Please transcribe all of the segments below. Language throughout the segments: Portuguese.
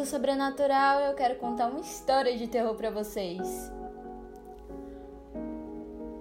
do sobrenatural, eu quero contar uma história de terror para vocês.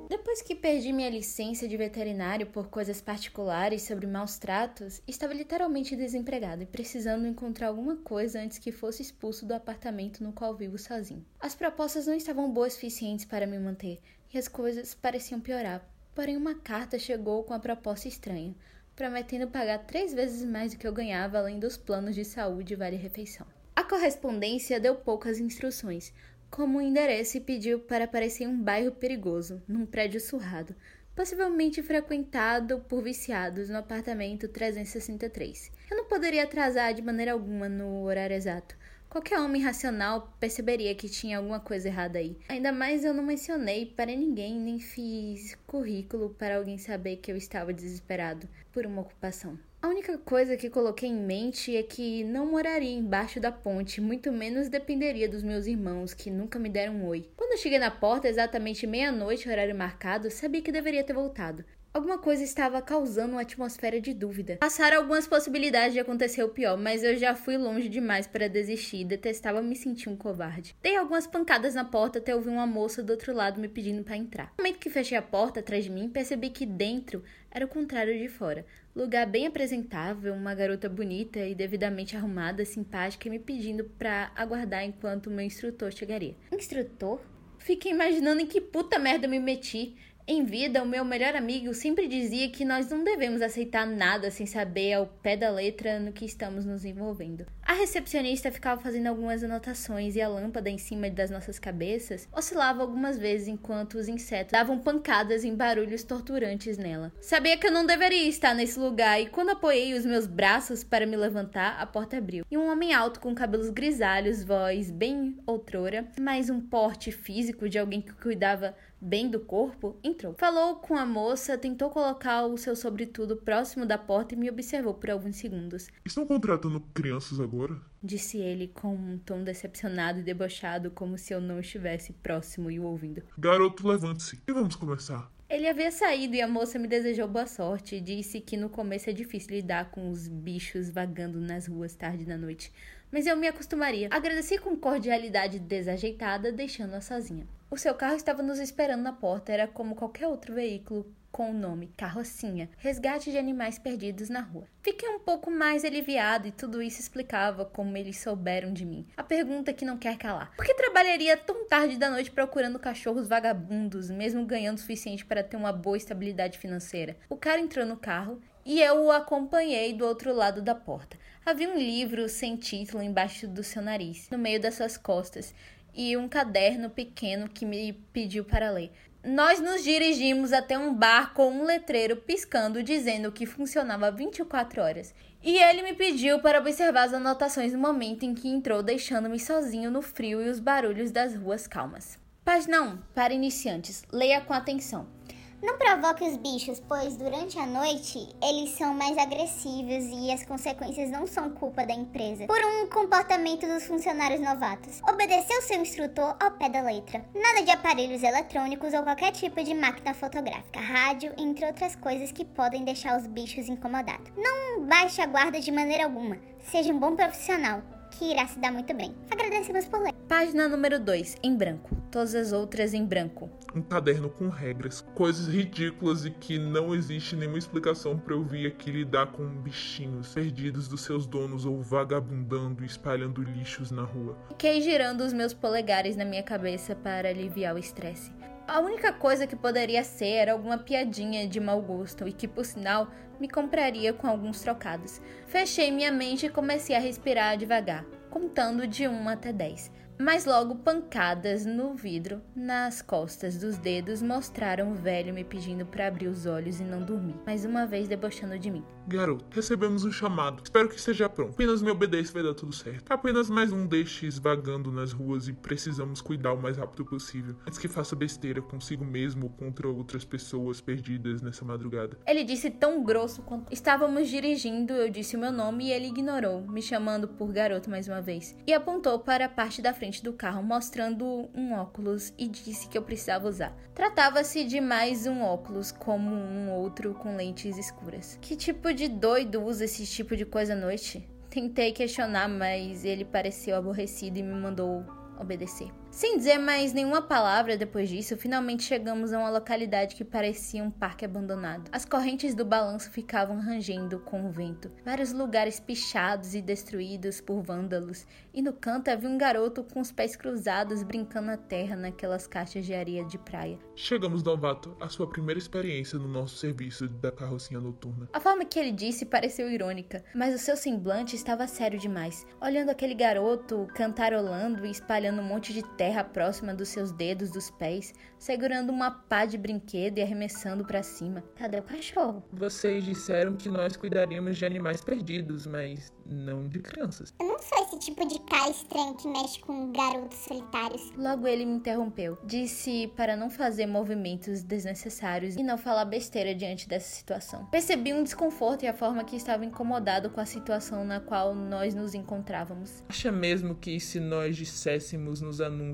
Depois que perdi minha licença de veterinário por coisas particulares sobre maus tratos, estava literalmente desempregado e precisando encontrar alguma coisa antes que fosse expulso do apartamento no qual vivo sozinho. As propostas não estavam boas o suficientes para me manter e as coisas pareciam piorar. Porém, uma carta chegou com a proposta estranha, prometendo pagar três vezes mais do que eu ganhava, além dos planos de saúde e vale-refeição. Correspondência deu poucas instruções, como um endereço e pediu para aparecer em um bairro perigoso, num prédio surrado, possivelmente frequentado por viciados no apartamento 363. Eu não poderia atrasar de maneira alguma no horário exato. Qualquer homem racional perceberia que tinha alguma coisa errada aí. Ainda mais eu não mencionei para ninguém nem fiz currículo para alguém saber que eu estava desesperado por uma ocupação. A única coisa que coloquei em mente é que não moraria embaixo da ponte, muito menos dependeria dos meus irmãos, que nunca me deram um oi. Quando cheguei na porta, exatamente meia-noite, horário marcado, sabia que deveria ter voltado. Alguma coisa estava causando uma atmosfera de dúvida. Passaram algumas possibilidades de acontecer o pior, mas eu já fui longe demais para desistir e detestava me sentir um covarde. Dei algumas pancadas na porta até ouvir uma moça do outro lado me pedindo para entrar. No momento que fechei a porta atrás de mim, percebi que dentro era o contrário de fora. Lugar bem apresentável, uma garota bonita e devidamente arrumada, simpática, me pedindo para aguardar enquanto o meu instrutor chegaria. Instrutor? Fiquei imaginando em que puta merda me meti. Em vida, o meu melhor amigo sempre dizia que nós não devemos aceitar nada sem saber ao pé da letra no que estamos nos envolvendo. A recepcionista ficava fazendo algumas anotações e a lâmpada em cima das nossas cabeças oscilava algumas vezes enquanto os insetos davam pancadas em barulhos torturantes nela. Sabia que eu não deveria estar nesse lugar e quando apoiei os meus braços para me levantar, a porta abriu. E um homem alto com cabelos grisalhos, voz bem outrora, mas um porte físico de alguém que cuidava bem do corpo, entrou. Falou com a moça, tentou colocar o seu sobretudo próximo da porta e me observou por alguns segundos. Estão contratando crianças agora? Disse ele com um tom decepcionado e debochado, como se eu não estivesse próximo e o ouvindo. Garoto, levante-se e vamos conversar. Ele havia saído e a moça me desejou boa sorte e disse que no começo é difícil lidar com os bichos vagando nas ruas tarde da noite, mas eu me acostumaria. Agradeci com cordialidade desajeitada, deixando-a sozinha. O seu carro estava nos esperando na porta, era como qualquer outro veículo com o nome Carrocinha, resgate de animais perdidos na rua. Fiquei um pouco mais aliviado e tudo isso explicava como eles souberam de mim. A pergunta que não quer calar: por que trabalharia tão tarde da noite procurando cachorros vagabundos, mesmo ganhando o suficiente para ter uma boa estabilidade financeira? O cara entrou no carro e eu o acompanhei do outro lado da porta. Havia um livro sem título embaixo do seu nariz, no meio das suas costas, e um caderno pequeno que me pediu para ler. Nós nos dirigimos até um bar com um letreiro piscando dizendo que funcionava 24 horas. E ele me pediu para observar as anotações no momento em que entrou, deixando-me sozinho no frio e os barulhos das ruas calmas. Página 1. Para iniciantes. Leia com atenção. Não provoque os bichos, pois durante a noite eles são mais agressivos e as consequências não são culpa da empresa por um comportamento dos funcionários novatos. Obedecer o seu instrutor ao pé da letra. Nada de aparelhos eletrônicos ou qualquer tipo de máquina fotográfica, rádio, entre outras coisas que podem deixar os bichos incomodados. Não baixe a guarda de maneira alguma. Seja um bom profissional que irá se dar muito bem. Agradecemos por ler. Página número 2, em branco. Todas as outras em branco. Um caderno com regras, coisas ridículas e que não existe nenhuma explicação para eu vir aqui lidar com bichinhos perdidos dos seus donos ou vagabundando e espalhando lixos na rua. Fiquei girando os meus polegares na minha cabeça para aliviar o estresse. A única coisa que poderia ser era alguma piadinha de mau gosto e que, por sinal, me compraria com alguns trocados. Fechei minha mente e comecei a respirar devagar, contando de 1 até 10. Mas logo pancadas no vidro, nas costas dos dedos, mostraram o velho me pedindo para abrir os olhos e não dormir, mais uma vez debochando de mim. Garoto, recebemos um chamado. Espero que esteja pronto. Apenas me obedeça e vai dar tudo certo. Apenas mais um destes vagando nas ruas e precisamos cuidar o mais rápido possível. Antes que faça besteira consigo mesmo ou contra outras pessoas perdidas nessa madrugada. Ele disse tão grosso quanto estávamos dirigindo, eu disse o meu nome e ele ignorou, me chamando por garoto mais uma vez. E apontou para a parte da frente do carro, mostrando um óculos e disse que eu precisava usar. Tratava-se de mais um óculos, como um outro com lentes escuras. Que tipo de doido usa esse tipo de coisa à noite? Tentei questionar, mas ele pareceu aborrecido e me mandou obedecer. Sem dizer mais nenhuma palavra depois disso, finalmente chegamos a uma localidade que parecia um parque abandonado. As correntes do balanço ficavam rangendo com o vento, vários lugares pichados e destruídos por vândalos, e no canto havia um garoto com os pés cruzados brincando na terra naquelas caixas de areia de praia. Chegamos, novato, à sua primeira experiência no nosso serviço da carrocinha noturna. A forma que ele disse pareceu irônica, mas o seu semblante estava sério demais, olhando aquele garoto cantarolando e espalhando um monte de terra próxima dos seus dedos dos pés, segurando uma pá de brinquedo e arremessando para cima. Cadê o cachorro? Vocês disseram que nós cuidaríamos de animais perdidos, mas não de crianças. Eu não sou esse tipo de cara estranho que mexe com garotos solitários. Logo ele me interrompeu. Disse para não fazer movimentos desnecessários e não falar besteira diante dessa situação. Percebi um desconforto e a forma que estava incomodado com a situação na qual nós nos encontrávamos. Acha mesmo que se nós disséssemos nos anúncios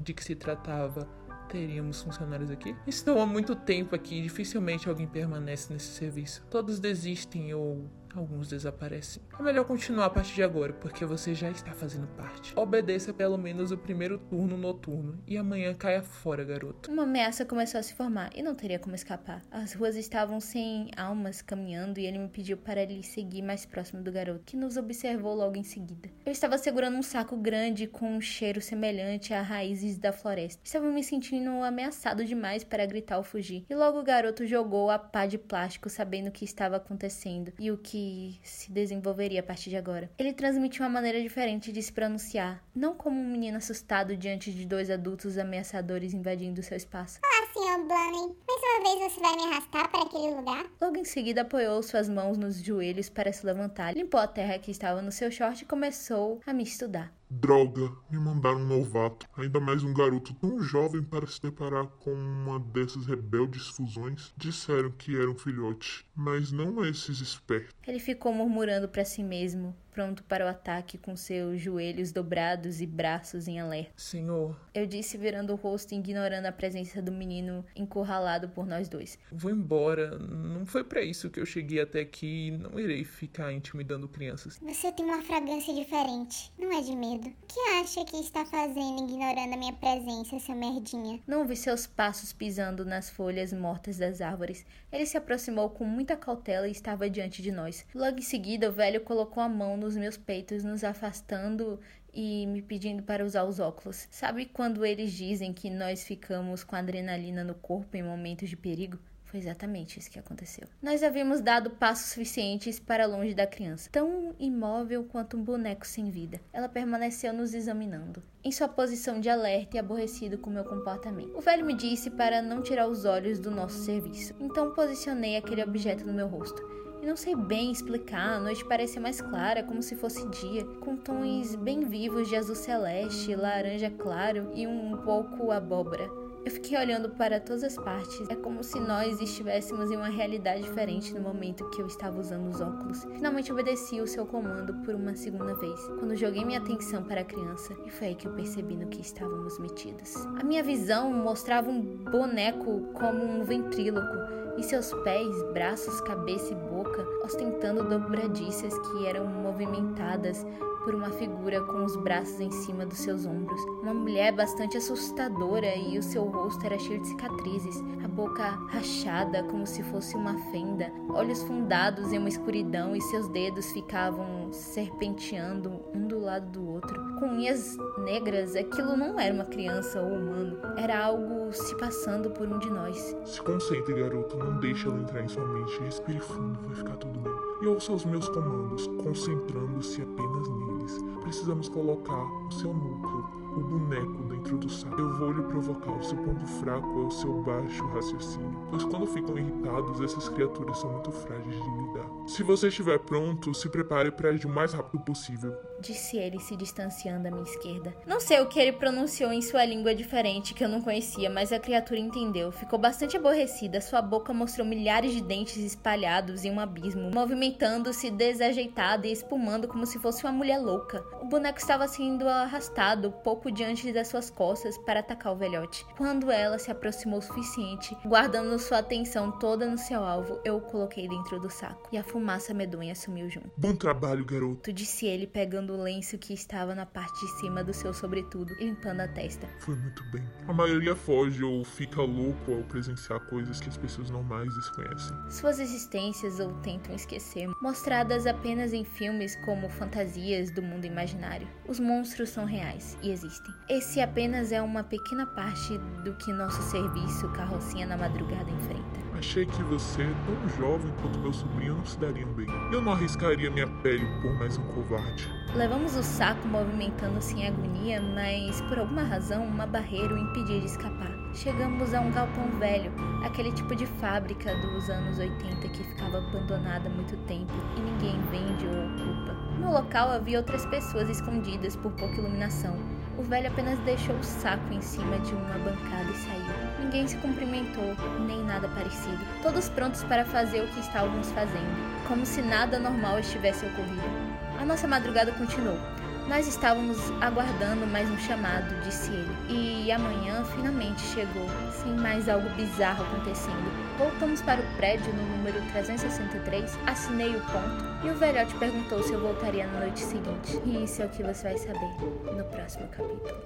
de que se tratava teríamos funcionários aqui? Estou há muito tempo aqui e dificilmente alguém permanece nesse serviço. Todos desistem ou alguns desaparecem. É melhor continuar a partir de agora, porque você já está fazendo parte. Obedeça pelo menos o primeiro turno noturno e amanhã caia fora, garoto. Uma ameaça começou a se formar e não teria como escapar. As ruas estavam sem almas caminhando e ele me pediu para lhe seguir mais próximo do garoto, que nos observou logo em seguida. Eu estava segurando um saco grande com um cheiro semelhante a raízes da floresta. Estava me sentindo ameaçado demais para gritar ou fugir. E logo o garoto jogou a pá de plástico, sabendo o que estava acontecendo e o que se desenvolveria a partir de agora. Ele transmitiu uma maneira diferente de se pronunciar, não como um menino assustado diante de dois adultos ameaçadores invadindo seu espaço. Olá, Sr. Blaney. Mais uma vez você vai me arrastar para aquele lugar? Logo em seguida apoiou suas mãos nos joelhos para se levantar, limpou a terra que estava no seu short e começou a me estudar. Droga, me mandaram um novato. Ainda mais um garoto tão jovem para se deparar com uma dessas rebeldes fusões. Disseram que era um filhote, mas não esses espertos. Ele ficou murmurando para si mesmo, pronto para o ataque com seus joelhos dobrados e braços em alerta. Senhor, Eu disse virando o rosto e ignorando a presença do menino encurralado por nós dois. vou embora. Não foi para isso que eu cheguei até aqui e não irei ficar intimidando crianças. Você tem uma fragrância diferente. Não é de medo. O que acha que está fazendo ignorando a minha presença, seu merdinha? Não vi seus passos pisando nas folhas mortas das árvores. Ele se aproximou com muita cautela e estava diante de nós. Logo em seguida, o velho colocou a mão nos meus peitos, nos afastando e me pedindo para usar os óculos. Sabe quando eles dizem que nós ficamos com adrenalina no corpo em momentos de perigo? Foi exatamente isso que aconteceu. Nós havíamos dado passos suficientes para longe da criança, tão imóvel quanto um boneco sem vida. Ela permaneceu nos examinando, em sua posição de alerta e aborrecido com meu comportamento. O velho me disse para não tirar os olhos do nosso serviço, então posicionei aquele objeto no meu rosto. E não sei bem explicar, a noite parecia mais clara, como se fosse dia, com tons bem vivos de azul celeste, laranja claro e um pouco abóbora. Eu fiquei olhando para todas as partes. É como se nós estivéssemos em uma realidade diferente no momento que eu estava usando os óculos. Finalmente obedeci o seu comando por uma segunda vez, quando joguei minha atenção para a criança, e foi aí que eu percebi no que estávamos metidos. A minha visão mostrava um boneco como um ventríloco e seus pés, braços, cabeça e boca ostentando dobradiças que eram movimentadas por uma figura com os braços em cima dos seus ombros. Uma mulher bastante assustadora e o seu rosto era cheio de cicatrizes, a boca rachada como se fosse uma fenda, olhos fundados em uma escuridão e seus dedos ficavam serpenteando um do lado do outro. Com unhas negras, aquilo não era uma criança ou humano, era algo se passando por um de nós. Se concentre, garoto. Não deixe ela entrar em sua mente. Respire fundo, vai ficar tudo bem. E ouça os meus comandos, concentrando-se apenas Precisamos colocar o seu núcleo, o boneco, dentro do saco. Eu vou lhe provocar. O seu ponto fraco é o seu baixo raciocínio. Pois quando ficam irritados, essas criaturas são muito frágeis de lidar. Se você estiver pronto, se prepare para agir o mais rápido possível. Disse ele, se distanciando à minha esquerda. Não sei o que ele pronunciou em sua língua diferente que eu não conhecia, mas a criatura entendeu. Ficou bastante aborrecida. Sua boca mostrou milhares de dentes espalhados em um abismo, movimentando-se desajeitada e espumando como se fosse uma mulher louca. O boneco estava sendo arrastado pouco diante das suas costas para atacar o velhote. Quando ela se aproximou o suficiente, guardando sua atenção toda no seu alvo, eu o coloquei dentro do saco. E a fumaça medonha sumiu junto. Bom trabalho, garoto. Disse ele pegando o lenço que estava na parte de cima do seu sobretudo e limpando a testa. Foi muito bem. A maioria foge ou fica louco ao presenciar coisas que as pessoas normais desconhecem. Suas existências ou tentam esquecer, mostradas apenas em filmes como fantasias do mundo imaginário. Os monstros são reais e existem. Esse apenas é uma pequena parte do que nosso serviço Carrocinha na Madrugada enfrenta. Achei que você, tão jovem quanto meu sobrinho, não se dariam bem. Eu não arriscaria minha pele por mais um covarde. Levamos o saco movimentando-se em agonia, mas por alguma razão uma barreira o impedia de escapar. Chegamos a um galpão velho, aquele tipo de fábrica dos anos 80 que ficava abandonada há muito tempo e ninguém vende ou ocupa. No local havia outras pessoas escondidas por pouca iluminação. O velho apenas deixou o saco em cima de uma bancada e saiu. Ninguém se cumprimentou, nem nada parecido. Todos prontos para fazer o que estávamos fazendo, como se nada normal estivesse ocorrido. A nossa madrugada continuou. Nós estávamos aguardando mais um chamado, disse ele. E amanhã finalmente chegou, sem mais algo bizarro acontecendo. Voltamos para o prédio no número 363, assinei o ponto e o velhote perguntou se eu voltaria na noite seguinte. E isso é o que você vai saber no próximo capítulo.